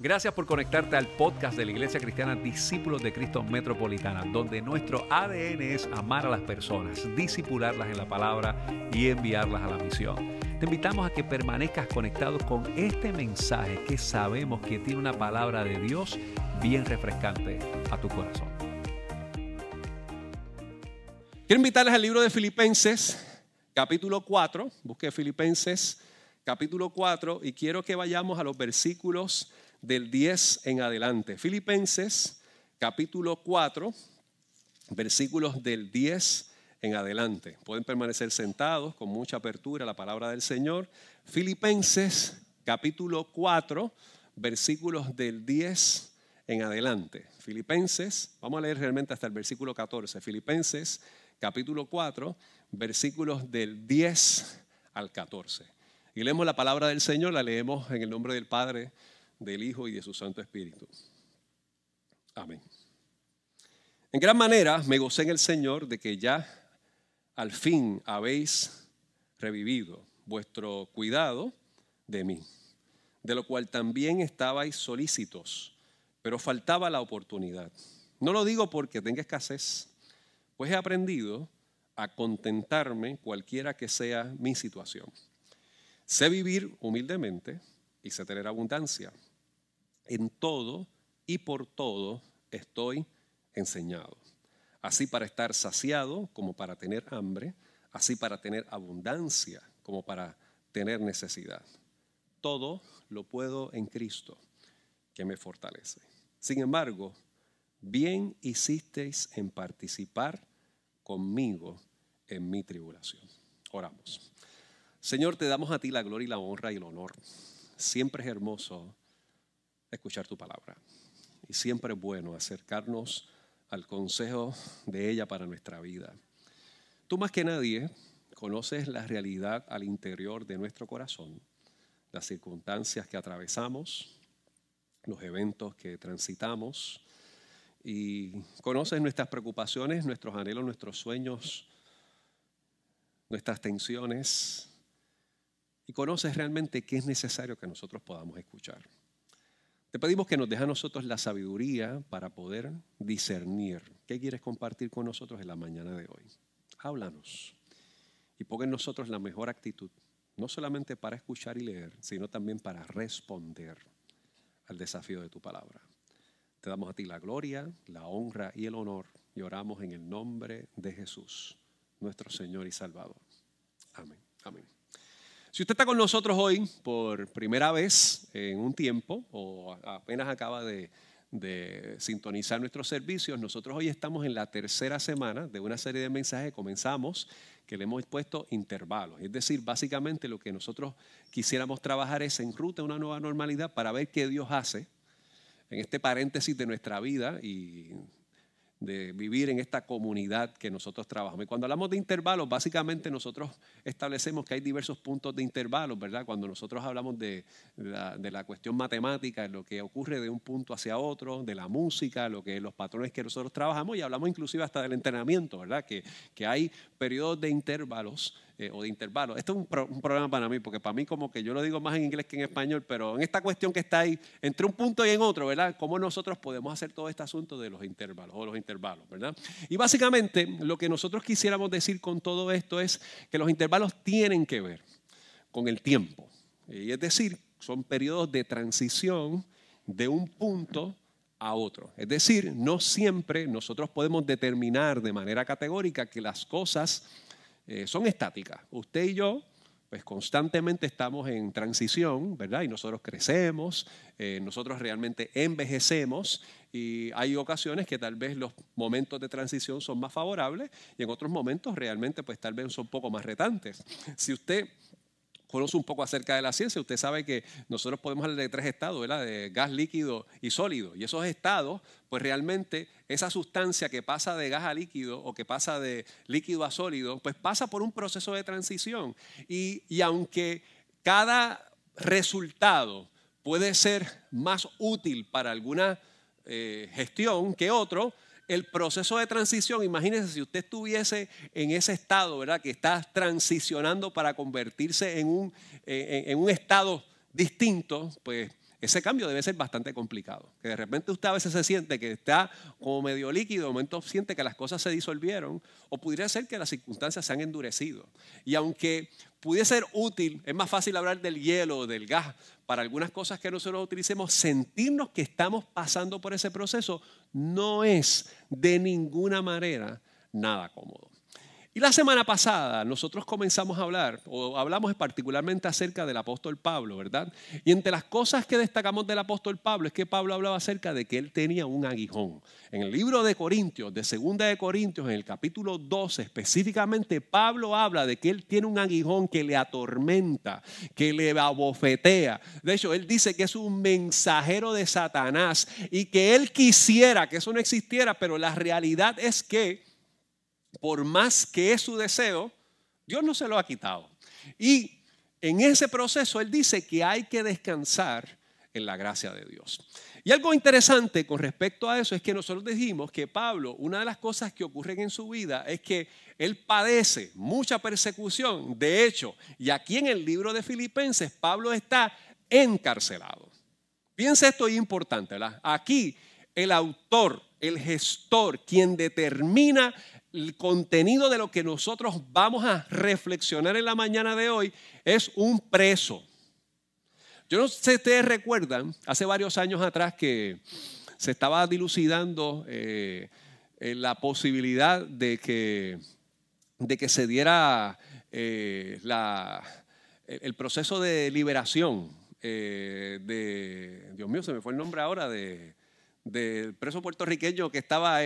Gracias por conectarte al podcast de la Iglesia Cristiana Discípulos de Cristo Metropolitana, donde nuestro ADN es amar a las personas, disipularlas en la palabra y enviarlas a la misión. Te invitamos a que permanezcas conectado con este mensaje que sabemos que tiene una palabra de Dios bien refrescante a tu corazón. Quiero invitarles al libro de Filipenses, capítulo 4. Busque Filipenses, capítulo 4, y quiero que vayamos a los versículos del 10 en adelante. Filipenses capítulo 4, versículos del 10 en adelante. Pueden permanecer sentados con mucha apertura a la palabra del Señor. Filipenses capítulo 4, versículos del 10 en adelante. Filipenses, vamos a leer realmente hasta el versículo 14. Filipenses capítulo 4, versículos del 10 al 14. Y leemos la palabra del Señor, la leemos en el nombre del Padre, del Hijo y de su Santo Espíritu. Amén. En gran manera me gocé en el Señor de que ya al fin habéis revivido vuestro cuidado de mí, de lo cual también estabais solícitos, pero faltaba la oportunidad. No lo digo porque tenga escasez, pues he aprendido a contentarme cualquiera que sea mi situación. Sé vivir humildemente sé tener abundancia. En todo y por todo estoy enseñado. Así para estar saciado como para tener hambre, así para tener abundancia como para tener necesidad. Todo lo puedo en Cristo que me fortalece. Sin embargo, bien hicisteis en participar conmigo en mi tribulación. Oramos. Señor, te damos a ti la gloria y la honra y el honor. Siempre es hermoso escuchar tu palabra. Y siempre es bueno acercarnos al consejo de ella para nuestra vida. Tú más que nadie conoces la realidad al interior de nuestro corazón, las circunstancias que atravesamos, los eventos que transitamos y conoces nuestras preocupaciones, nuestros anhelos, nuestros sueños, nuestras tensiones y conoces realmente qué es necesario que nosotros podamos escuchar. Te pedimos que nos deje a nosotros la sabiduría para poder discernir qué quieres compartir con nosotros en la mañana de hoy. Háblanos y pon en nosotros la mejor actitud, no solamente para escuchar y leer, sino también para responder al desafío de tu palabra. Te damos a ti la gloria, la honra y el honor y oramos en el nombre de Jesús, nuestro Señor y Salvador. Amén. Amén. Si usted está con nosotros hoy por primera vez en un tiempo o apenas acaba de, sintonizar nuestros servicios, nosotros hoy estamos en la tercera semana de una serie de mensajes que comenzamos que le hemos puesto intervalos. Es decir, básicamente lo que nosotros quisiéramos trabajar es en ruta a una nueva normalidad para ver qué Dios hace en este paréntesis de nuestra vida y de vivir en esta comunidad que nosotros trabajamos. Y cuando hablamos de intervalos, básicamente nosotros establecemos que hay diversos puntos de intervalos, ¿verdad? Cuando nosotros hablamos de, la, de la, cuestión matemática, lo que ocurre de un punto hacia otro, de la música, lo que los patrones que nosotros trabajamos, y hablamos inclusive hasta del entrenamiento, ¿verdad? Que, que hay periodos de intervalos eh, o de intervalos. Esto es un, un, problema para mí, porque para mí como que yo lo digo más en inglés que en español, pero en esta cuestión que está ahí, entre un punto y en otro, ¿verdad? ¿Cómo nosotros podemos hacer todo este asunto de los intervalos o los intervalos, ¿verdad? Y básicamente lo que nosotros quisiéramos decir con todo esto es que los intervalos tienen que ver con el tiempo. Y es decir, son periodos de transición de un punto a otro. Es decir, no siempre nosotros podemos determinar de manera categórica que las cosas eh, son estáticas. Usted y yo, pues constantemente estamos en transición, ¿verdad? Y nosotros crecemos, eh, nosotros realmente envejecemos y hay ocasiones que tal vez los momentos de transición son más favorables y en otros momentos realmente pues tal vez son un poco más retantes. Si usted conoce un poco acerca de la ciencia, usted sabe que nosotros podemos hablar de tres estados, ¿verdad? De gas líquido y sólido. Y esos estados, pues realmente esa sustancia que pasa de gas a líquido o que pasa de líquido a sólido, pues pasa por un proceso de transición. Y, aunque cada resultado puede ser más útil para alguna eh, gestión que otro, el proceso de transición, imagínense si usted estuviese en ese estado, ¿verdad? Que está transicionando para convertirse en un, en un estado distinto, pues ese cambio debe ser bastante complicado. Que de repente usted a veces se siente que está como medio líquido, de momento siente que las cosas se disolvieron, o pudiera ser que las circunstancias se han endurecido. Y aunque pudiese ser útil, es más fácil hablar del hielo del gas para algunas cosas que nosotros utilicemos, sentirnos que estamos pasando por ese proceso no es de ninguna manera nada cómodo. Y la semana pasada nosotros comenzamos a hablar, o hablamos particularmente acerca del apóstol Pablo, ¿verdad? Y entre las cosas que destacamos del apóstol Pablo es que Pablo hablaba acerca de que él tenía un aguijón. En el libro de Corintios, de Segunda de Corintios, en el capítulo 12 específicamente, Pablo habla de que él tiene un aguijón que le atormenta, que le abofetea. De hecho, él dice que es un mensajero de Satanás y que él quisiera que eso no existiera, pero la realidad es que por más que es su deseo, Dios no se lo ha quitado. Y en ese proceso Él dice que hay que descansar en la gracia de Dios. Y algo interesante con respecto a eso es que nosotros dijimos que Pablo, una de las cosas que ocurren en su vida es que él padece mucha persecución. De hecho, y aquí en el libro de Filipenses, Pablo está encarcelado. Piensa esto es importante, ¿verdad? Aquí el autor, el gestor, quien determina el contenido de lo que nosotros vamos a reflexionar en la mañana de hoy es un preso. Yo no sé si ustedes recuerdan, hace varios años atrás que se estaba dilucidando eh, eh, la posibilidad de que, de que se diera eh, el proceso de liberación de, Dios mío, se me fue el nombre ahora, de, del preso puertorriqueño que estaba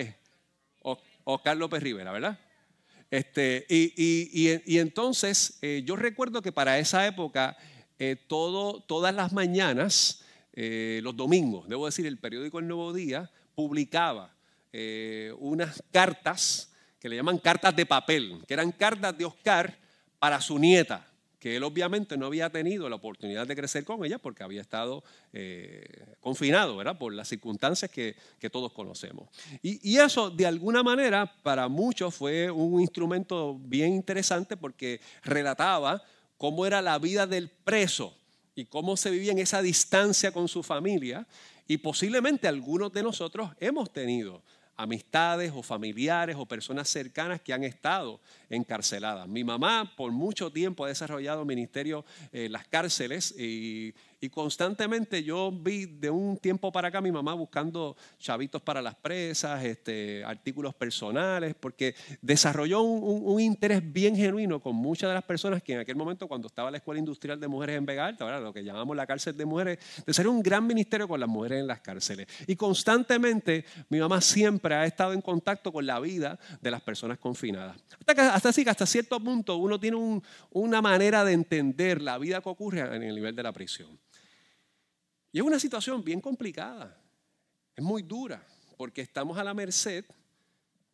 Oscar López Rivera, ¿verdad? Este, y, entonces eh, yo recuerdo que para esa época, eh, todas las mañanas, eh, los domingos, debo decir, el periódico El Nuevo Día publicaba unas cartas que le llaman cartas de papel, que eran cartas de Oscar para su nieta que él obviamente no había tenido la oportunidad de crecer con ella porque había estado eh, confinado, ¿verdad? Por las circunstancias que, todos conocemos. Y, y, eso, de alguna manera, para muchos fue un instrumento bien interesante porque relataba cómo era la vida del preso y cómo se vivía en esa distancia con su familia. Y posiblemente algunos de nosotros hemos tenido amistades o familiares o personas cercanas que han estado encarceladas. Mi mamá por mucho tiempo ha desarrollado ministerio en las cárceles y constantemente yo vi de un tiempo para acá mi mamá buscando chavitos para las presas, este, artículos personales, porque desarrolló un, interés bien genuino con muchas de las personas que en aquel momento, cuando estaba la Escuela Industrial de Mujeres en Vega Alta, lo que llamamos la cárcel de mujeres, desarrolló un gran ministerio con las mujeres en las cárceles. Y constantemente mi mamá siempre ha estado en contacto con la vida de las personas confinadas. Hasta, hasta así que hasta cierto punto uno tiene una manera de entender la vida que ocurre en el nivel de la prisión. Y es una situación bien complicada, es muy dura, porque estamos a la merced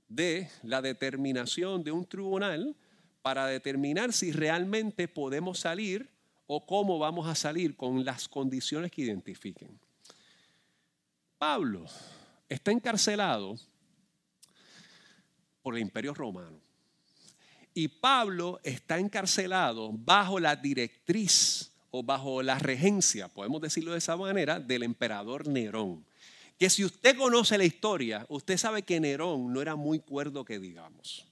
de la determinación de un tribunal para determinar si realmente podemos salir o cómo vamos a salir con las condiciones que identifiquen. Pablo está encarcelado por el imperio romano. Y Pablo está encarcelado bajo la directriz o bajo la regencia, podemos decirlo de esa manera, del emperador Nerón. Que si usted conoce la historia, usted sabe que Nerón no era muy cuerdo que digamos.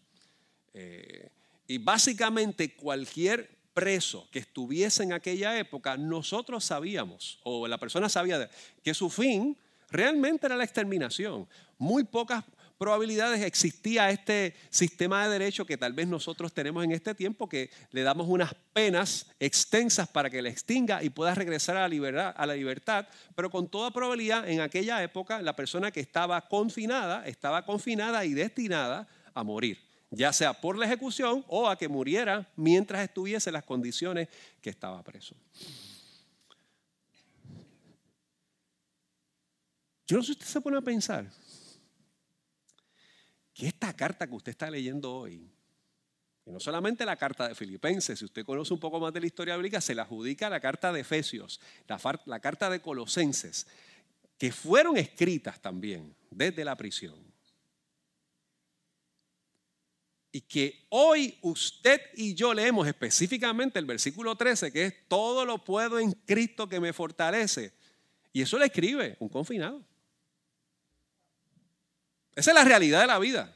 Eh, y básicamente cualquier preso que estuviese en aquella época, nosotros sabíamos, o la persona sabía, que su fin realmente era la exterminación. Muy pocas probabilidades existía este sistema de derecho que tal vez nosotros tenemos en este tiempo, que le damos unas penas extensas para que le extinga y pueda regresar a la, libertad, a la libertad, pero con toda probabilidad en aquella época la persona que estaba confinada estaba confinada y destinada a morir, ya sea por la ejecución o a que muriera mientras estuviese en las condiciones que estaba preso. Yo no sé si usted se pone a pensar que esta carta que usted está leyendo hoy, y no solamente la carta de Filipenses, si usted conoce un poco más de la historia bíblica, se la adjudica la carta de Efesios, la, la carta de Colosenses, que fueron escritas también desde la prisión. Y que hoy usted y yo leemos específicamente el versículo 13, que es todo lo puedo en Cristo que me fortalece. Y eso le escribe un confinado. Esa es la realidad de la vida.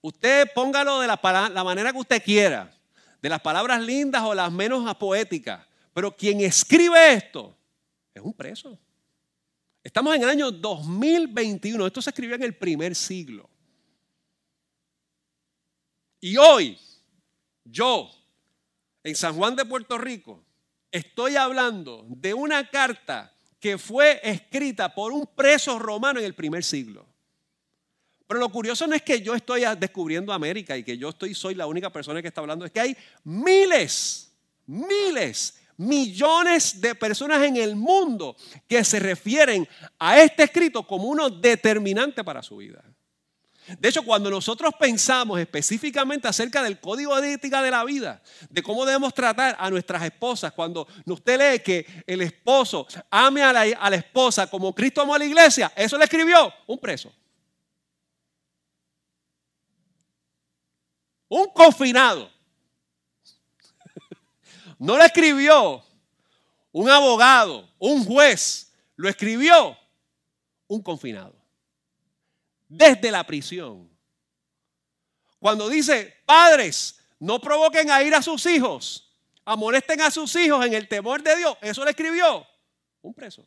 Usted póngalo de la, manera que usted quiera, de las palabras lindas o las menos poéticas, pero quien escribe esto es un preso. Estamos en el año 2021, esto se escribió en el primer siglo. Y hoy, yo, en San Juan de Puerto Rico, estoy hablando de una carta que fue escrita por un preso romano en el primer siglo. Pero lo curioso no es que yo estoy descubriendo América y que yo estoy, soy la única persona que está hablando, es que hay miles, miles, millones de personas en el mundo que se refieren a este escrito como uno determinante para su vida. De hecho, cuando nosotros pensamos específicamente acerca del código de ética de la vida, de cómo debemos tratar a nuestras esposas, cuando usted lee que el esposo ame a la, a la esposa como Cristo amó a la iglesia, eso le escribió un preso. Un confinado. No lo escribió un abogado, un juez, lo escribió un confinado desde la prisión. Cuando dice, padres, no provoquen a ir a sus hijos, amonesten a sus hijos en el temor de Dios, eso le escribió un preso.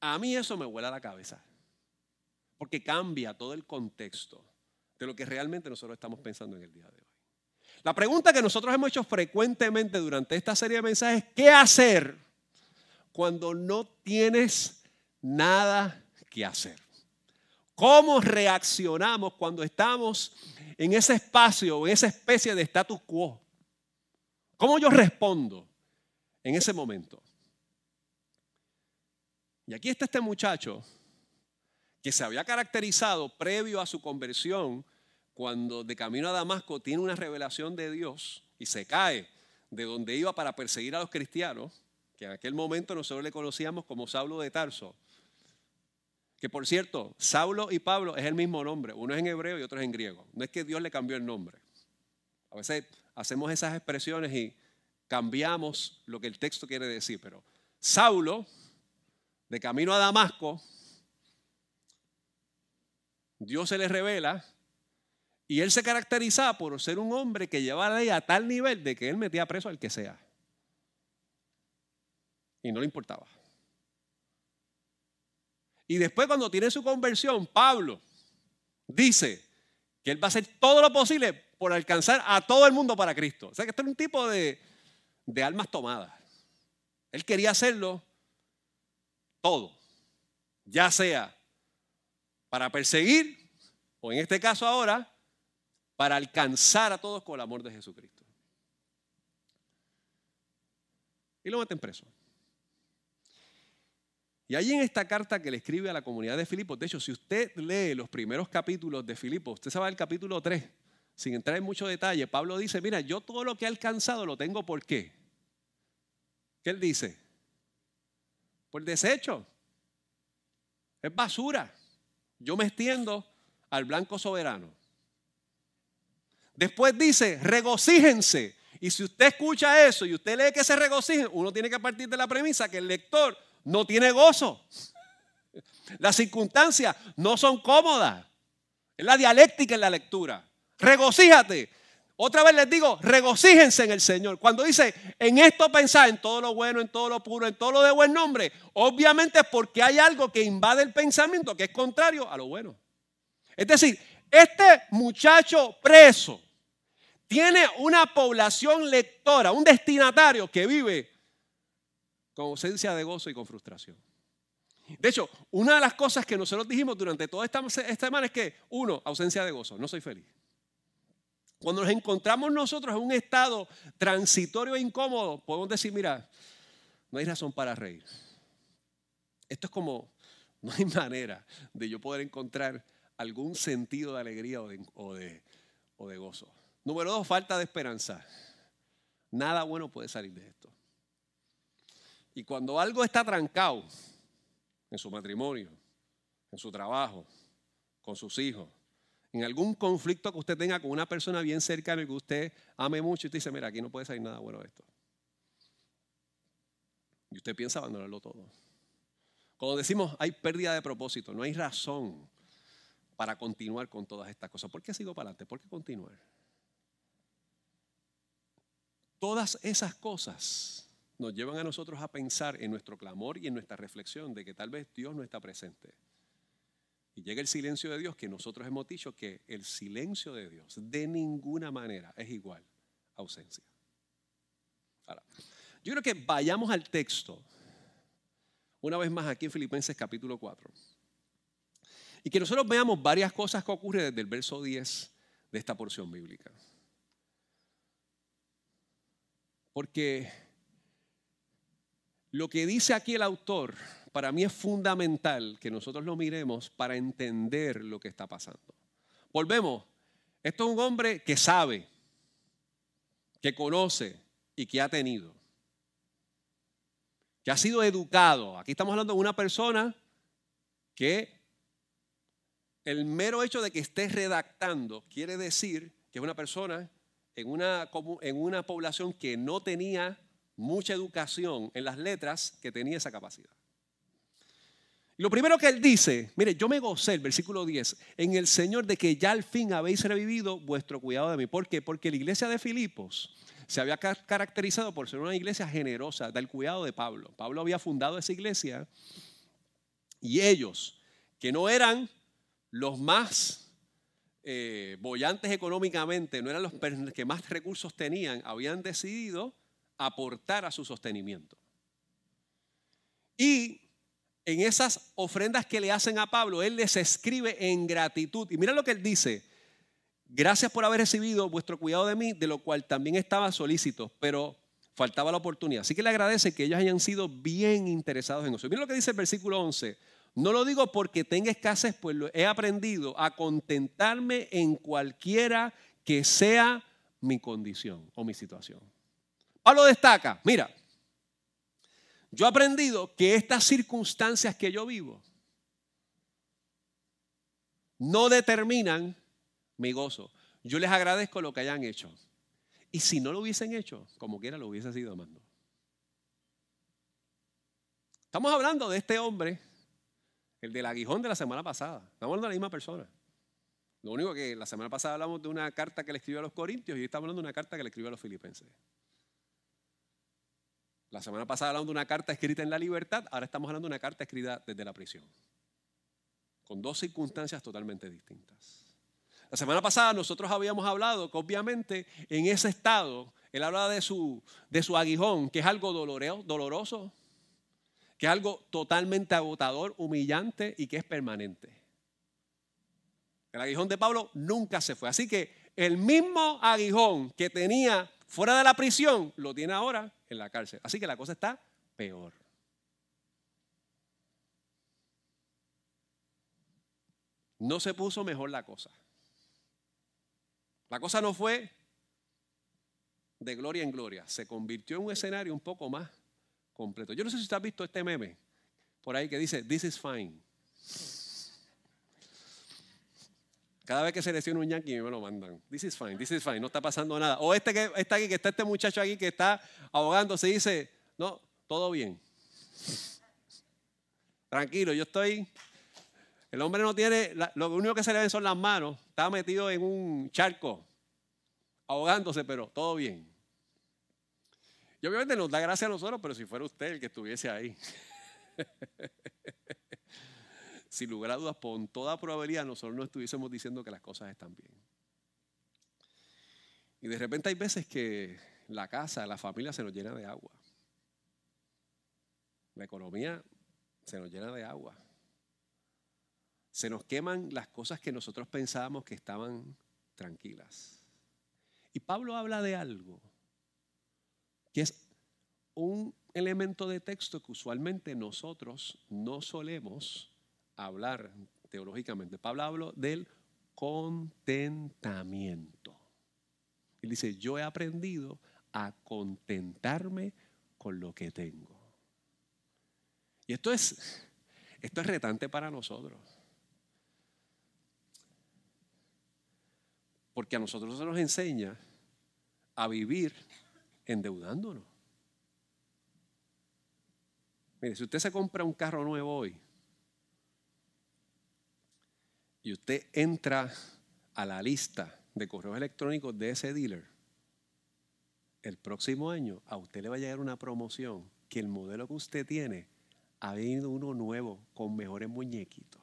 A mí eso me vuela la cabeza, porque cambia todo el contexto de lo que realmente nosotros estamos pensando en el día de hoy. La pregunta que nosotros hemos hecho frecuentemente durante esta serie de mensajes es, ¿qué hacer cuando no tienes nada que hacer. ¿Cómo reaccionamos cuando estamos en ese espacio, en esa especie de status quo? ¿Cómo yo respondo en ese momento? Y aquí está este muchacho que se había caracterizado previo a su conversión cuando de camino a Damasco tiene una revelación de Dios y se cae de donde iba para perseguir a los cristianos que en aquel momento nosotros le conocíamos como Saulo de Tarso. Que por cierto, Saulo y Pablo es el mismo nombre, uno es en hebreo y otro es en griego. No es que Dios le cambió el nombre. A veces hacemos esas expresiones y cambiamos lo que el texto quiere decir, pero Saulo, de camino a Damasco, Dios se le revela y él se caracterizaba por ser un hombre que llevaba la ley a tal nivel de que él metía preso al que sea y no le importaba. Y después cuando tiene su conversión, Pablo dice que él va a hacer todo lo posible por alcanzar a todo el mundo para Cristo. O sea que este es un tipo de, de almas tomadas. Él quería hacerlo todo, ya sea para perseguir o en este caso ahora, para alcanzar a todos con el amor de Jesucristo. Y lo meten preso. Y ahí en esta carta que le escribe a la comunidad de Filipos, de hecho, si usted lee los primeros capítulos de Filipos, usted sabe el capítulo 3, sin entrar en mucho detalle, Pablo dice, mira, yo todo lo que he alcanzado lo tengo por qué. ¿Qué él dice? Por desecho. Es basura. Yo me extiendo al blanco soberano. Después dice, regocíjense. Y si usted escucha eso y usted lee que se regocijen, uno tiene que partir de la premisa que el lector no tiene gozo. Las circunstancias no son cómodas. Es la dialéctica en la lectura. Regocíjate. Otra vez les digo, regocíjense en el Señor. Cuando dice, en esto pensar, en todo lo bueno, en todo lo puro, en todo lo de buen nombre, obviamente es porque hay algo que invade el pensamiento que es contrario a lo bueno. Es decir, este muchacho preso tiene una población lectora, un destinatario que vive con ausencia de gozo y con frustración. De hecho, una de las cosas que nosotros dijimos durante toda esta, semana es que, uno, ausencia de gozo, no soy feliz. Cuando nos encontramos nosotros en un estado transitorio e incómodo, podemos decir, mira, no hay razón para reír. Esto es como, no hay manera de yo poder encontrar algún sentido de alegría o de, gozo. Número dos, falta de esperanza. Nada bueno puede salir de esto. Y cuando algo está trancado en su matrimonio, en su trabajo, con sus hijos, en algún conflicto que usted tenga con una persona bien cercana y que usted ame mucho y usted dice, mira, aquí no puede salir nada bueno de esto. usted piensa abandonarlo todo. Cuando decimos hay pérdida de propósito, no hay razón para continuar con todas estas cosas. ¿Por qué sigo para adelante? ¿Por qué continuar? Todas esas cosas nos llevan a nosotros a pensar en nuestro clamor y en nuestra reflexión de que tal vez Dios no está presente. Y llega el silencio de Dios, que nosotros hemos dicho que el silencio de Dios de ninguna manera es igual a ausencia. Ahora, yo creo que vayamos al texto, una vez más aquí en Filipenses capítulo 4, y que nosotros veamos varias cosas que ocurren desde el verso 10 de esta porción bíblica. Porque lo que dice aquí el autor, para mí es fundamental que nosotros lo miremos para entender lo que está pasando. Volvemos, esto es un hombre que sabe, que conoce y que ha tenido, que ha sido educado. Aquí estamos hablando de una persona que el mero hecho de que esté redactando quiere decir que es una persona en una, en una población que no tenía mucha educación en las letras que tenía esa capacidad. Lo primero que él dice, mire, yo me gocé, el versículo 10, en el Señor de que ya al fin habéis revivido vuestro cuidado de mí. ¿Por qué? Porque la iglesia de Filipos se había caracterizado por ser una iglesia generosa, del cuidado de Pablo. Pablo había fundado esa iglesia y ellos, que no eran los más eh, bollantes económicamente, no eran los que más recursos tenían, habían decidido aportar a su sostenimiento. Y en esas ofrendas que le hacen a Pablo, él les escribe en gratitud. Y mira lo que él dice. Gracias por haber recibido vuestro cuidado de mí, de lo cual también estaba solícito, pero faltaba la oportunidad. Así que le agradece que ellos hayan sido bien interesados en eso. Mira lo que dice el versículo 11. No lo digo porque tenga escasez, pues he aprendido a contentarme en cualquiera que sea mi condición o mi situación. Pablo destaca, mira, yo he aprendido que estas circunstancias que yo vivo no determinan mi gozo. Yo les agradezco lo que hayan hecho. Y si no lo hubiesen hecho, como quiera lo hubiese sido amando. Estamos hablando de este hombre, el del aguijón de la semana pasada. Estamos hablando de la misma persona. Lo único que la semana pasada hablamos de una carta que le escribió a los Corintios y hoy estamos hablando de una carta que le escribió a los Filipenses. La semana pasada hablamos de una carta escrita en la libertad, ahora estamos hablando de una carta escrita desde la prisión, con dos circunstancias totalmente distintas. La semana pasada nosotros habíamos hablado que obviamente en ese estado, él hablaba de su, de su aguijón, que es algo doloroso, que es algo totalmente agotador, humillante y que es permanente. El aguijón de Pablo nunca se fue. Así que el mismo aguijón que tenía fuera de la prisión, lo tiene ahora en la cárcel. Así que la cosa está peor. No se puso mejor la cosa. La cosa no fue de gloria en gloria, se convirtió en un escenario un poco más completo. Yo no sé si usted ha visto este meme por ahí que dice, this is fine. Cada vez que se lesiona un yankee me lo mandan. This is fine, this is fine, no está pasando nada. O este que está aquí, que está este muchacho aquí que está ahogando, se dice, no, todo bien. Tranquilo, yo estoy. El hombre no tiene, lo único que se le ven son las manos. Está metido en un charco, ahogándose, pero todo bien. Y obviamente nos da gracia a nosotros, pero si fuera usted el que estuviese ahí. sin lugar a dudas, con toda probabilidad, nosotros no estuviésemos diciendo que las cosas están bien. Y de repente hay veces que la casa, la familia se nos llena de agua. La economía se nos llena de agua. Se nos queman las cosas que nosotros pensábamos que estaban tranquilas. Y Pablo habla de algo que es un elemento de texto que usualmente nosotros no solemos hablar teológicamente. Pablo habló del contentamiento. Él dice, yo he aprendido a contentarme con lo que tengo. Y esto es, esto es retante para nosotros. Porque a nosotros se nos enseña a vivir endeudándonos. Mire, si usted se compra un carro nuevo hoy y usted entra a la lista de correos electrónicos de ese dealer, el próximo año a usted le va a llegar una promoción que el modelo que usted tiene ha venido uno nuevo con mejores muñequitos.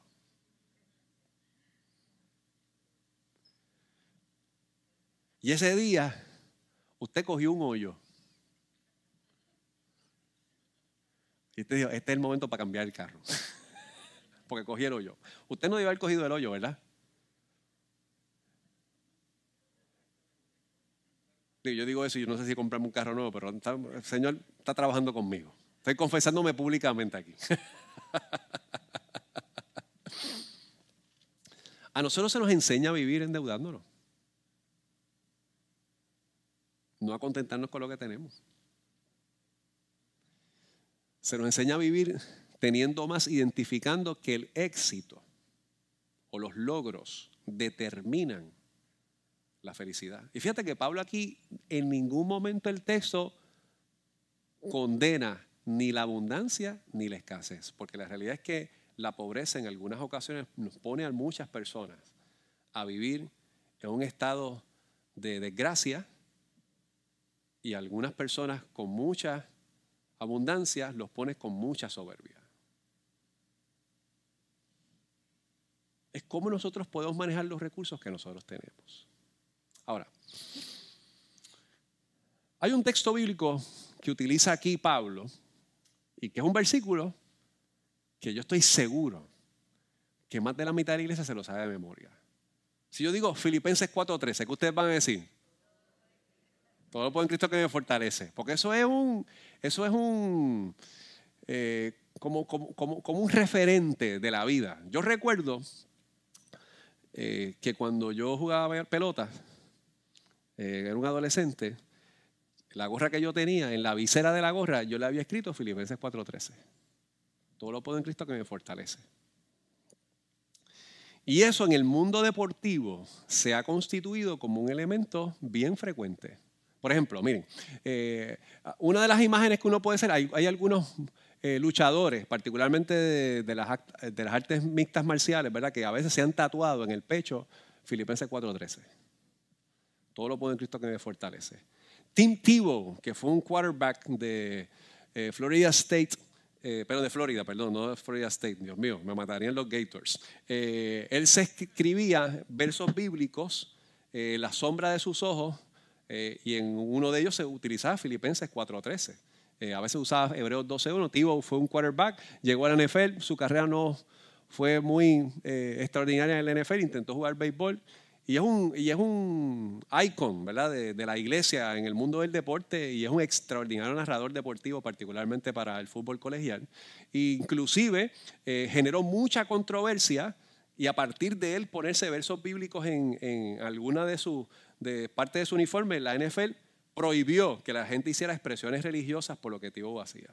Y ese día usted cogió un hoyo. Y usted dijo, este es el momento para cambiar el carro. Porque cogí el hoyo. Usted no debe haber cogido el hoyo, ¿verdad? Yo digo eso y yo no sé si comprarme un carro nuevo, pero el Señor está trabajando conmigo. Estoy confesándome públicamente aquí. a nosotros se nos enseña a vivir endeudándonos. No a contentarnos con lo que tenemos. Se nos enseña a vivir teniendo más, identificando que el éxito o los logros determinan la felicidad. Y fíjate que Pablo aquí en ningún momento el texto condena ni la abundancia ni la escasez, porque la realidad es que la pobreza en algunas ocasiones nos pone a muchas personas a vivir en un estado de desgracia y algunas personas con mucha abundancia los pone con mucha soberbia. Es cómo nosotros podemos manejar los recursos que nosotros tenemos. Ahora, hay un texto bíblico que utiliza aquí Pablo y que es un versículo que yo estoy seguro que más de la mitad de la iglesia se lo sabe de memoria. Si yo digo Filipenses 4:13, ¿qué ustedes van a decir? Todo lo puedo en Cristo que me fortalece. Porque eso es un, eso es un, eh, como, como, un referente de la vida. Yo recuerdo eh, que cuando yo jugaba pelota, eh, era un adolescente, la gorra que yo tenía, en la visera de la gorra, yo le había escrito Filipenses 4:13. Todo lo puedo en Cristo que me fortalece. Y eso en el mundo deportivo se ha constituido como un elemento bien frecuente. Por ejemplo, miren, eh, una de las imágenes que uno puede hacer, hay, algunos eh, luchadores, particularmente de, las, de, las, artes mixtas marciales, ¿verdad? Que a veces se han tatuado en el pecho Filipenses 4:13. Todo lo puedo en Cristo que me fortalece. Tim Tebow, que fue un quarterback de eh, Florida State, eh, pero de Florida, perdón, no de Florida State, Dios mío, me matarían los Gators. Eh, él se escribía versos bíblicos, la sombra de sus ojos, y en uno de ellos se utilizaba Filipenses 4.13. a veces usaba Hebreos 12.1. Tebow fue un quarterback, llegó a la NFL, su carrera no fue muy extraordinaria en la NFL, intentó jugar béisbol y es un, y es un icon ¿verdad? De, la iglesia en el mundo del deporte y es un extraordinario narrador deportivo, particularmente para el fútbol colegial. inclusive eh, generó mucha controversia y a partir de él ponerse versos bíblicos en, en alguna de sus de parte de su uniforme, la NFL prohibió que la gente hiciera expresiones religiosas por lo que Tibo hacía.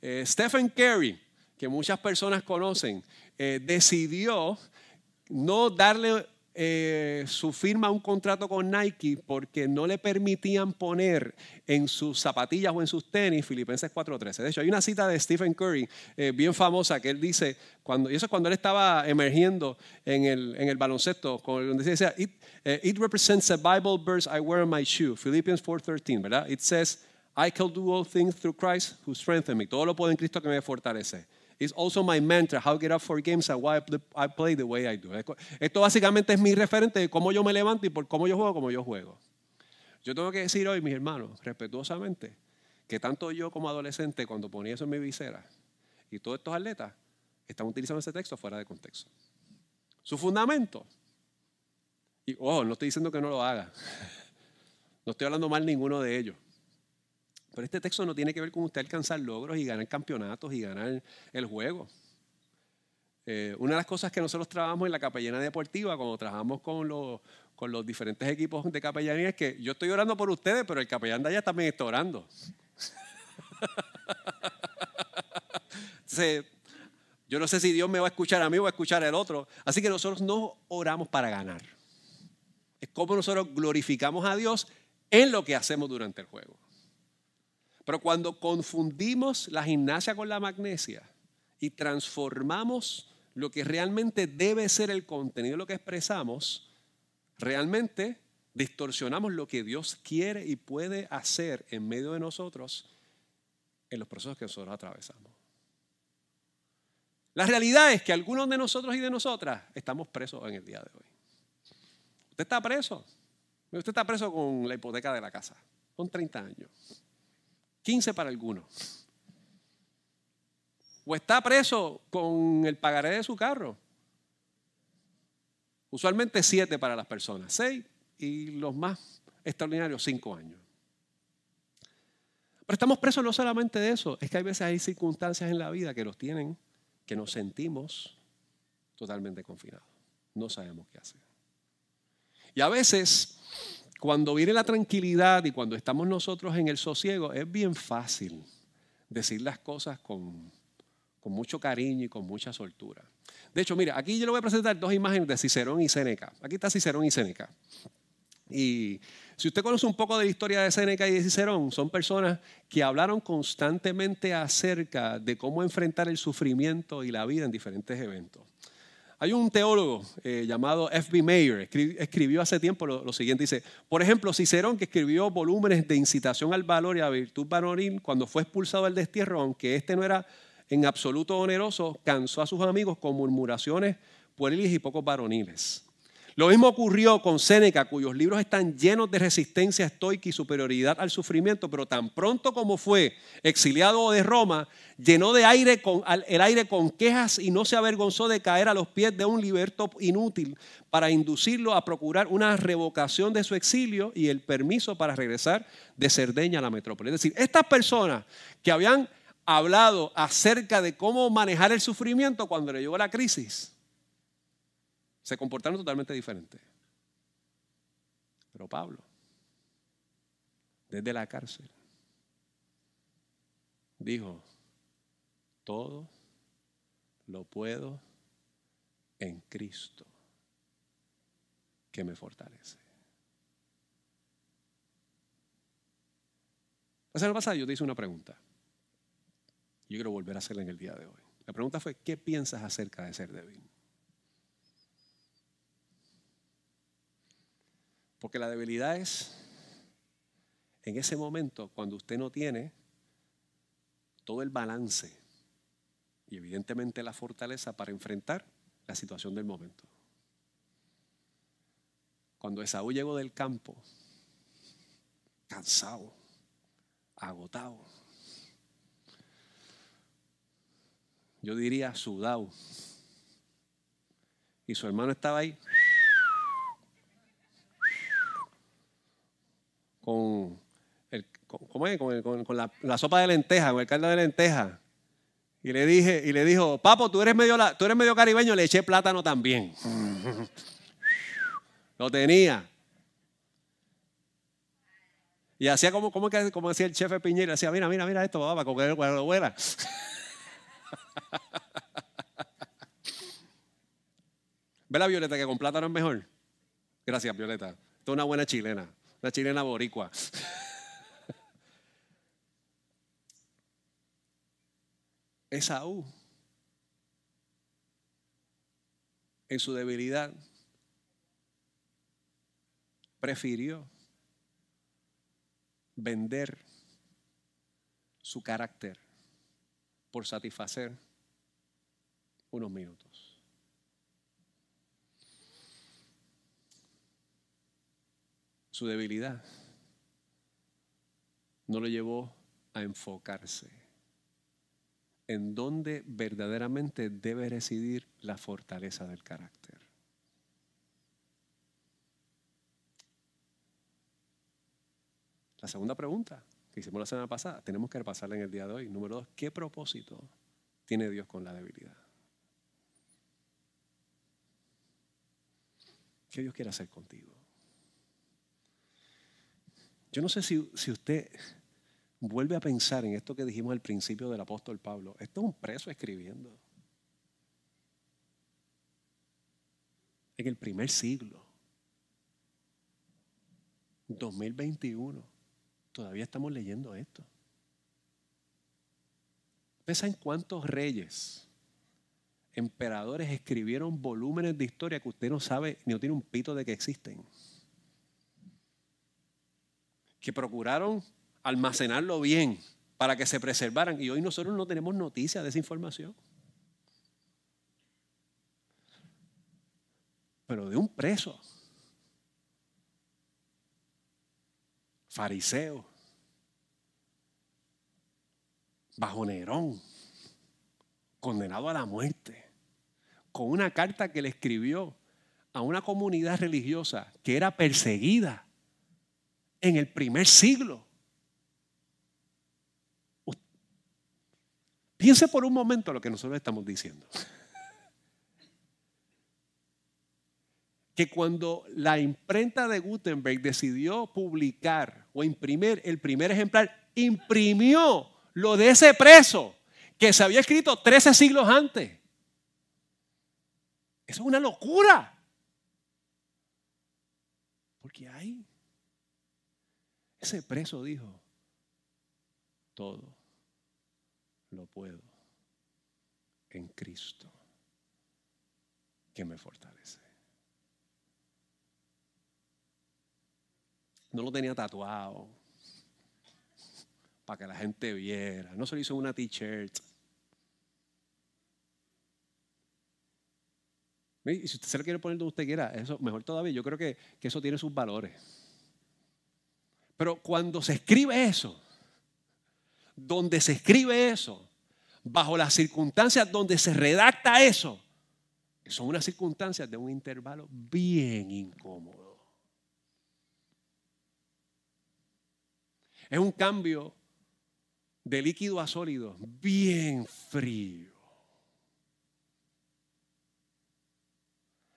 Eh, Stephen Curry, que muchas personas conocen, eh, decidió no darle eh, su firma un contrato con Nike porque no le permitían poner en sus zapatillas o en sus tenis Filipenses 4.13. De hecho, hay una cita de Stephen Curry eh, bien famosa que él dice, cuando, y eso es cuando él estaba emergiendo en el, en el baloncesto, donde decía, it, eh, it represents a Bible verse I wear on my shoe, Philippians 4.13, ¿verdad? It says, I can do all things through Christ who strengthens me. Todo lo puedo en Cristo que me fortalece. It's also my mantra, how to get up for games and why I play the way I do. Esto básicamente es mi referente de cómo yo me levanto y por cómo yo juego, como yo juego. Yo tengo que decir hoy, mis hermanos, respetuosamente, que tanto yo como adolescente, cuando ponía eso en mi visera, y todos estos atletas están utilizando ese texto fuera de contexto. Su fundamento. Y, oh, no estoy diciendo que no lo haga. No estoy hablando mal ninguno de ellos. Pero este texto no tiene que ver con usted alcanzar logros y ganar campeonatos y ganar el juego. Eh, una de las cosas que nosotros trabajamos en la capellana deportiva, cuando trabajamos con los, con los diferentes equipos de capellanía, es que yo estoy orando por ustedes, pero el capellán de allá también está orando. yo no sé si Dios me va a escuchar a mí o a escuchar al otro. Así que nosotros no oramos para ganar. Es como nosotros glorificamos a Dios en lo que hacemos durante el juego. Pero cuando confundimos la gimnasia con la magnesia y transformamos lo que realmente debe ser el contenido lo que expresamos, realmente distorsionamos lo que Dios quiere y puede hacer en medio de nosotros en los procesos que nosotros atravesamos. La realidad es que algunos de nosotros y de nosotras estamos presos en el día de hoy. Usted está preso. Usted está preso con la hipoteca de la casa. Son 30 años. 15 para algunos. O está preso con el pagaré de su carro. Usualmente 7 para las personas. 6 y los más extraordinarios 5 años. Pero estamos presos no solamente de eso, es que hay veces hay circunstancias en la vida que nos tienen, que nos sentimos totalmente confinados. No sabemos qué hacer. Y a veces, cuando viene la tranquilidad y cuando estamos nosotros en el sosiego, es bien fácil decir las cosas con, con mucho cariño y con mucha soltura. De hecho, mira, aquí yo le voy a presentar dos imágenes de Cicerón y Séneca. Aquí está Cicerón y Séneca. Y si usted conoce un poco de la historia de Séneca y de Cicerón, son personas que hablaron constantemente acerca de cómo enfrentar el sufrimiento y la vida en diferentes eventos. Hay un teólogo eh, llamado F.B. Mayer, escribió hace tiempo lo, siguiente, dice, por ejemplo, Cicerón, que escribió volúmenes de incitación al valor y a virtud varonil, cuando fue expulsado del destierro, aunque este no era en absoluto oneroso, cansó a sus amigos con murmuraciones pueriles y pocos varoniles. Lo mismo ocurrió con Séneca, cuyos libros están llenos de resistencia estoica y superioridad al sufrimiento, pero tan pronto como fue exiliado de Roma, llenó de aire con, el aire con quejas y no se avergonzó de caer a los pies de un liberto inútil para inducirlo a procurar una revocación de su exilio y el permiso para regresar de Cerdeña a la metrópoli. Es decir, estas personas que habían hablado acerca de cómo manejar el sufrimiento cuando le llegó la crisis, se comportaron totalmente diferentes. Pero Pablo, desde la cárcel, dijo, todo lo puedo en Cristo que me fortalece. La semana pasada yo te hice una pregunta. Yo quiero volver a hacerla en el día de hoy. La pregunta fue, ¿qué piensas acerca de ser débil? Porque la debilidad es en ese momento cuando usted no tiene todo el balance y evidentemente la fortaleza para enfrentar la situación del momento. Cuando Esaú llegó del campo, cansado, agotado, yo diría sudado, y su hermano estaba ahí con, el, con, con, la, sopa de lenteja, con el caldo de lenteja. Y le dije, y le dijo, papo, tú eres medio, tú eres medio caribeño, le eché plátano también. Lo tenía. Y hacía como, como, que, como decía el chef Piñera, decía, mira, mira, mira esto, papá, para coger cuando vuela. ¿Ve la Violeta que con plátano es mejor? Gracias, Violeta. Es una buena chilena. La chilena boricua. Esaú, en su debilidad, prefirió vender su carácter por satisfacer unos minutos. Su debilidad no lo llevó a enfocarse en dónde verdaderamente debe residir la fortaleza del carácter. La segunda pregunta que hicimos la semana pasada, tenemos que repasarla en el día de hoy. Número dos, ¿qué propósito tiene Dios con la debilidad? ¿Qué Dios quiere hacer contigo? Yo no sé si, usted vuelve a pensar en esto que dijimos al principio del apóstol Pablo. Esto es un preso escribiendo. En el primer siglo. 2021. Todavía estamos leyendo esto. ¿Ustedes saben cuántos reyes, emperadores escribieron volúmenes de historia que usted no sabe ni tiene un pito de que existen? Que procuraron almacenarlo bien para que se preservaran y hoy nosotros no tenemos noticia de esa información. Pero de un preso, fariseo, bajo Nerón, condenado a la muerte, con una carta que le escribió a una comunidad religiosa que era perseguida en el primer siglo. Piense por un momento lo que nosotros estamos diciendo. Que cuando la imprenta de Gutenberg decidió publicar o imprimir el primer ejemplar, imprimió lo de ese preso que se había escrito 13 siglos antes. Eso es una locura. Porque ahí ese preso dijo, todo lo puedo en Cristo que me fortalece. No lo tenía tatuado para que la gente viera. No se lo hizo una t-shirt. Y si usted se lo quiere poner donde usted quiera, eso mejor todavía. Yo creo que, que eso tiene sus valores. Pero cuando se escribe eso, donde se escribe eso, bajo las circunstancias donde se redacta eso, son unas circunstancias de un intervalo bien incómodo. Es un cambio de líquido a sólido, bien frío.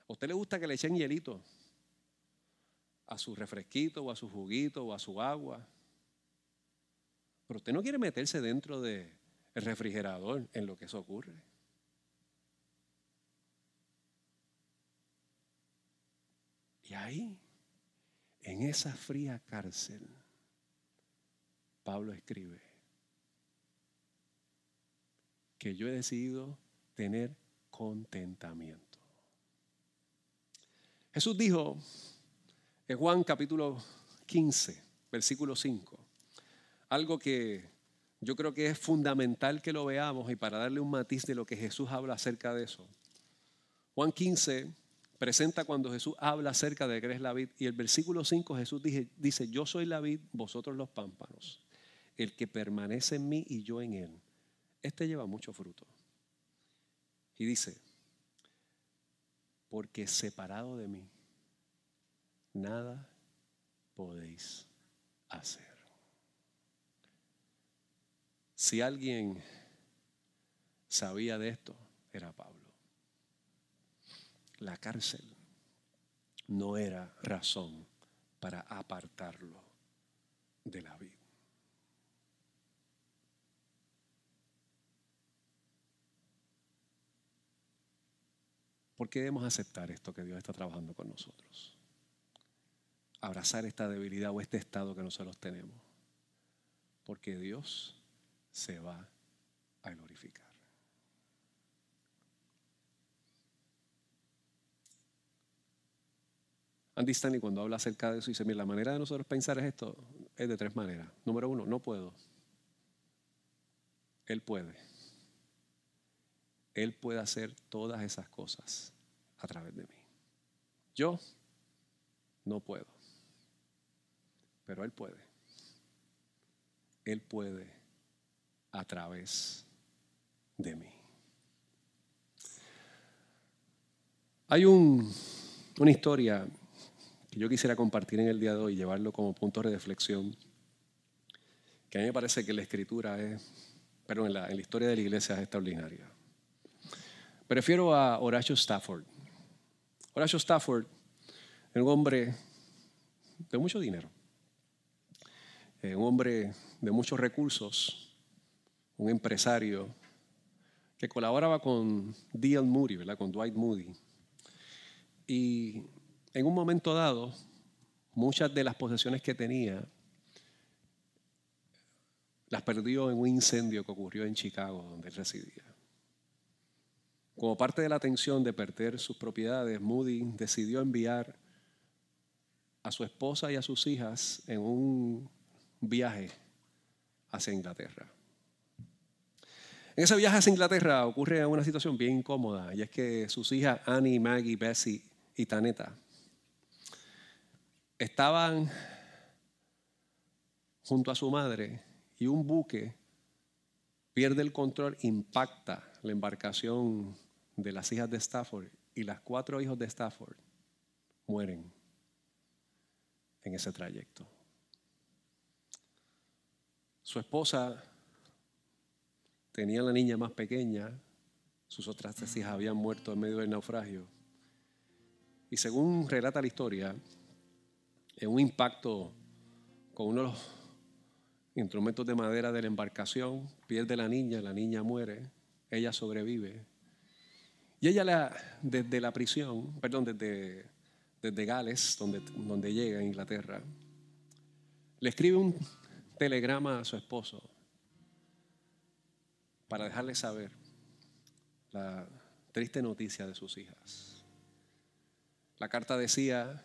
¿A usted le gusta que le echen hielito a su refresquito o a su juguito o a su agua? Pero usted no quiere meterse dentro del refrigerador en lo que eso ocurre. Y ahí, en esa fría cárcel, Pablo escribe, que yo he decidido tener contentamiento. Jesús dijo en Juan capítulo 15, versículo 5, algo que yo creo que es fundamental que lo veamos y para darle un matiz de lo que Jesús habla acerca de eso. Juan 15 presenta cuando Jesús habla acerca de que es la vid y el versículo 5 Jesús dice, dice, yo soy la vid, vosotros los pámpanos, el que permanece en mí y yo en él este lleva mucho fruto. Y dice, porque separado de mí, nada podéis hacer. Si alguien sabía de esto, era Pablo. La cárcel no era razón para apartarlo de la vida. ¿Por qué debemos aceptar esto que Dios está trabajando con nosotros? Abrazar esta debilidad o este estado que nosotros tenemos. Porque Dios se va a glorificar. Andy Stanley cuando habla acerca de eso dice, mira, la manera de nosotros pensar es esto, es de tres maneras. Número uno, no puedo. Él puede. Él puede hacer todas esas cosas a través de mí. Yo no puedo, pero Él puede. Él puede a través de mí. Hay un, una historia que yo quisiera compartir en el día de hoy llevarlo como punto de reflexión, que a mí me parece que la escritura es, pero en la, en la historia de la iglesia es extraordinaria. Prefiero a Horacio Stafford. Horacio Stafford un hombre de mucho dinero, un hombre de muchos recursos, un empresario que colaboraba con D.L. Moody, ¿verdad? con Dwight Moody. Y en un momento dado, muchas de las posesiones que tenía las perdió en un incendio que ocurrió en Chicago, donde él residía. Como parte de la tensión de perder sus propiedades, Moody decidió enviar a su esposa y a sus hijas en un viaje hacia Inglaterra. En ese viaje hacia Inglaterra ocurre una situación bien incómoda y es que sus hijas Annie, Maggie, Bessie y Taneta estaban junto a su madre y un buque pierde el control, impacta la embarcación de las hijas de Stafford y las cuatro hijos de Stafford mueren en ese trayecto. Su esposa tenía la niña más pequeña, sus otras tres hijas habían muerto en medio del naufragio. Y según relata la historia, en un impacto con uno de los instrumentos de madera de la embarcación, pierde la niña, la niña muere, ella sobrevive. Y ella desde la prisión, perdón, desde, desde Gales, donde, donde llega a Inglaterra, le escribe un telegrama a su esposo para dejarle saber la triste noticia de sus hijas. La carta decía,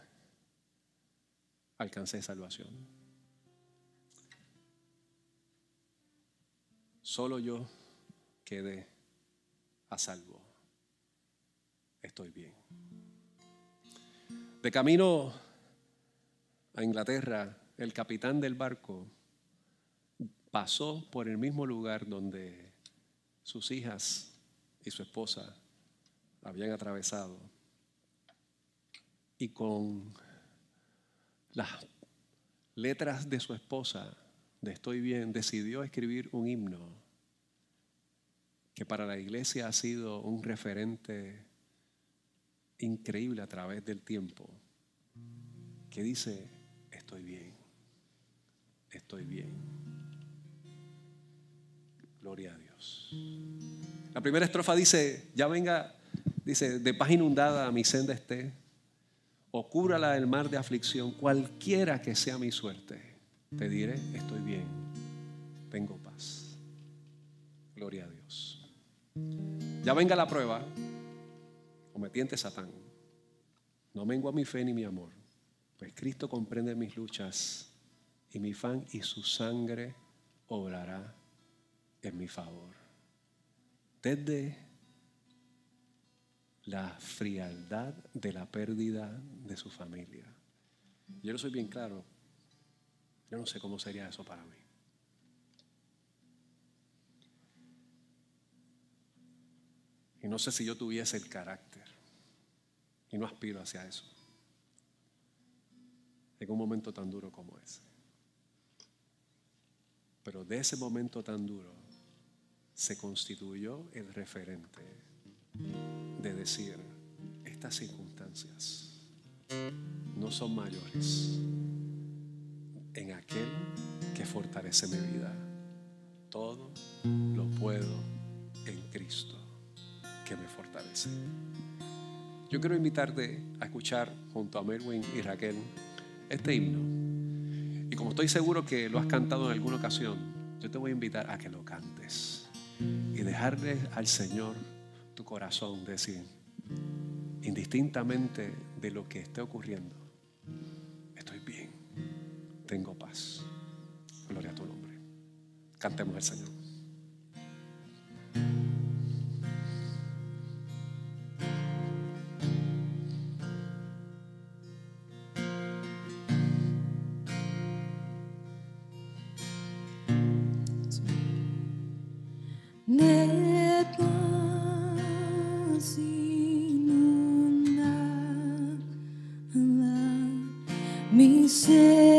alcancé salvación. Solo yo quedé a salvo. Estoy bien. De camino a Inglaterra, el capitán del barco pasó por el mismo lugar donde sus hijas y su esposa habían atravesado. Y con las letras de su esposa de Estoy bien, decidió escribir un himno que para la iglesia ha sido un referente increíble a través del tiempo, que dice, estoy bien, estoy bien. Gloria a Dios. La primera estrofa dice, ya venga, dice, de paz inundada a mi senda esté, o cúrala el mar de aflicción, cualquiera que sea mi suerte te diré, estoy bien, tengo paz. Gloria a Dios. Ya venga la prueba, o me tiente Satán. No vengo a mi fe ni mi amor, pues Cristo comprende mis luchas y mi fan y su sangre obrará en mi favor. Desde la frialdad de la pérdida de su familia. Yo lo soy bien claro, yo no sé cómo sería eso para mí. Y no sé si yo tuviese el carácter. Y no aspiro hacia eso. En un momento tan duro como ese. Pero de ese momento tan duro se constituyó el referente de decir, estas circunstancias no son mayores en aquel que fortalece mi vida. Todo lo puedo en Cristo que me fortalece. Yo quiero invitarte a escuchar junto a Melwin y Raquel este himno. Y como estoy seguro que lo has cantado en alguna ocasión, yo te voy a invitar a que lo cantes y dejarle al Señor tu corazón decir, indistintamente de lo que esté ocurriendo, tengo paz. Gloria a tu nombre. Cantemos al Señor. Mi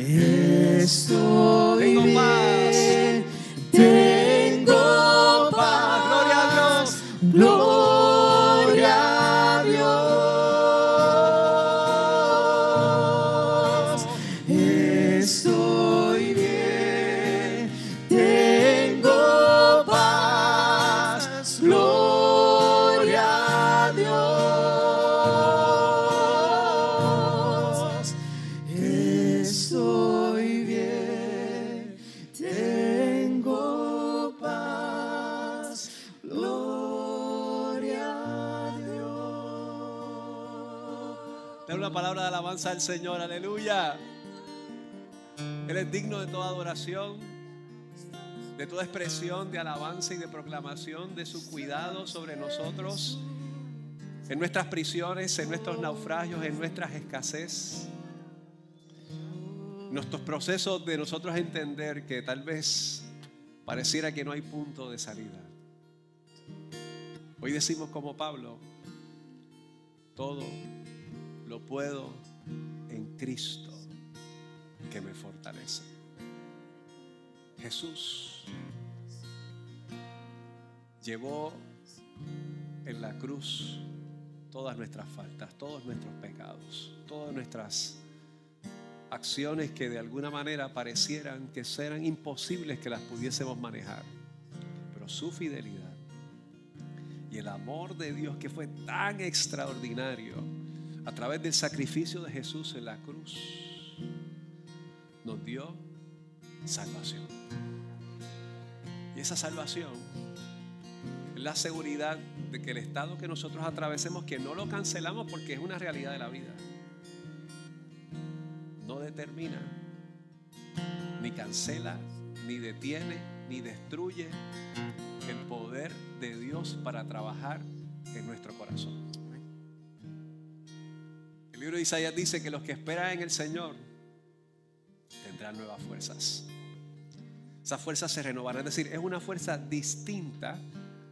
Estoy Tengo paz. Al Señor, aleluya. Él es digno de toda adoración, de toda expresión de alabanza y de proclamación de su cuidado sobre nosotros, en nuestras prisiones, en nuestros naufragios, en nuestras escasez. Nuestros procesos de nosotros entender que tal vez pareciera que no hay punto de salida. Hoy decimos como Pablo, todo lo puedo en Cristo que me fortalece. Jesús llevó en la cruz todas nuestras faltas, todos nuestros pecados, todas nuestras acciones que de alguna manera parecieran que eran imposibles que las pudiésemos manejar. Pero su fidelidad y el amor de Dios que fue tan extraordinario a través del sacrificio de Jesús en la cruz nos dio salvación. Y esa salvación es la seguridad de que el estado que nosotros atravesemos, que no lo cancelamos porque es una realidad de la vida, no determina, ni cancela, ni detiene, ni destruye el poder de Dios para trabajar en nuestro corazón. El libro de Isaías dice que los que esperan en el Señor tendrán nuevas fuerzas. Esas fuerzas se renovarán, es decir, es una fuerza distinta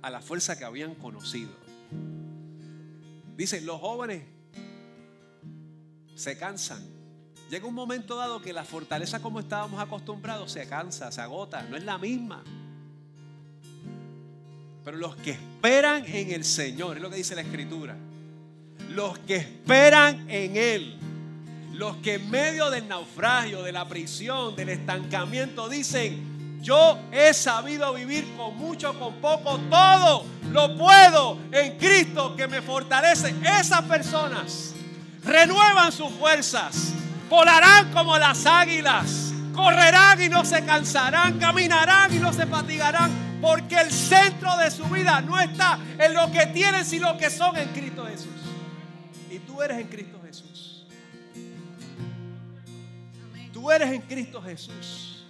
a la fuerza que habían conocido. Dice, los jóvenes se cansan. Llega un momento dado que la fortaleza como estábamos acostumbrados se cansa, se agota, no es la misma. Pero los que esperan en el Señor, es lo que dice la Escritura, los que esperan en Él, los que en medio del naufragio, de la prisión, del estancamiento dicen, yo he sabido vivir con mucho, con poco, todo lo puedo en Cristo que me fortalece. Esas personas renuevan sus fuerzas, volarán como las águilas, correrán y no se cansarán, caminarán y no se fatigarán, porque el centro de su vida no está en lo que tienen, sino lo que son en Cristo Jesús. Y tú eres en Cristo Jesús. Tú eres en Cristo Jesús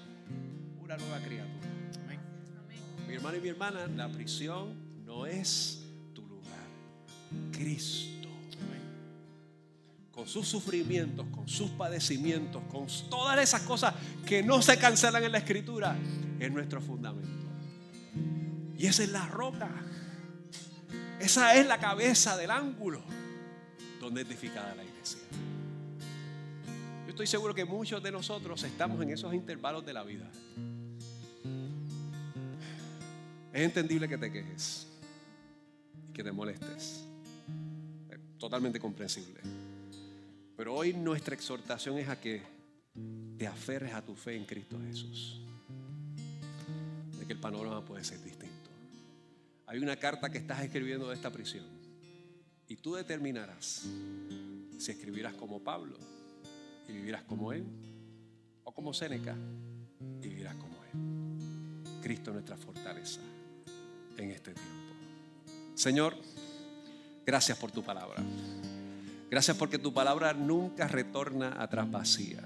una nueva criatura. Mi hermano y mi hermana, la prisión no es tu lugar. Cristo. Con sus sufrimientos, con sus padecimientos, con todas esas cosas que no se cancelan en la escritura, es nuestro fundamento. Y esa es la roca. Esa es la cabeza del ángulo donde edificada la iglesia. Yo estoy seguro que muchos de nosotros estamos en esos intervalos de la vida. Es entendible que te quejes y que te molestes. Es totalmente comprensible. Pero hoy nuestra exhortación es a que te aferres a tu fe en Cristo Jesús. De que el panorama puede ser distinto. Hay una carta que estás escribiendo de esta prisión. Y tú determinarás si escribirás como Pablo y vivirás como él, o como Séneca y vivirás como él. Cristo nuestra fortaleza en este tiempo. Señor, gracias por tu palabra. Gracias porque tu palabra nunca retorna atrás vacía.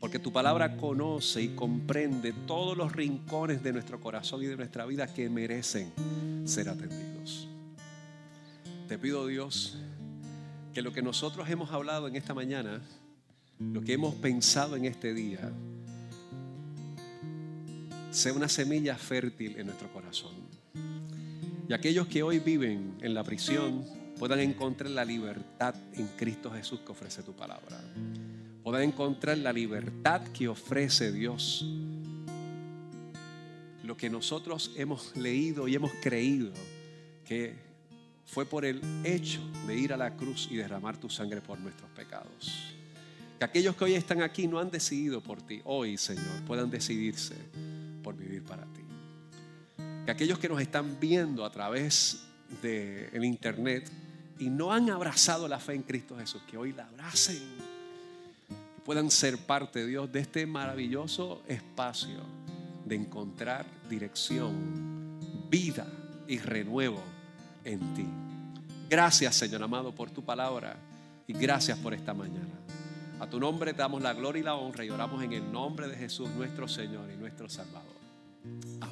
Porque tu palabra conoce y comprende todos los rincones de nuestro corazón y de nuestra vida que merecen ser atendidos. Te pido Dios que lo que nosotros hemos hablado en esta mañana, lo que hemos pensado en este día, sea una semilla fértil en nuestro corazón. Y aquellos que hoy viven en la prisión puedan encontrar la libertad en Cristo Jesús que ofrece tu palabra. Puedan encontrar la libertad que ofrece Dios. Lo que nosotros hemos leído y hemos creído que fue por el hecho de ir a la cruz y derramar tu sangre por nuestros pecados. Que aquellos que hoy están aquí no han decidido por ti, hoy Señor, puedan decidirse por vivir para ti. Que aquellos que nos están viendo a través del internet y no han abrazado la fe en Cristo Jesús, que hoy la abracen y puedan ser parte, Dios, de este maravilloso espacio de encontrar dirección, vida y renuevo en ti. Gracias, Señor amado, por tu palabra y gracias por esta mañana. A tu nombre te damos la gloria y la honra y oramos en el nombre de Jesús, nuestro Señor y nuestro Salvador. Amén.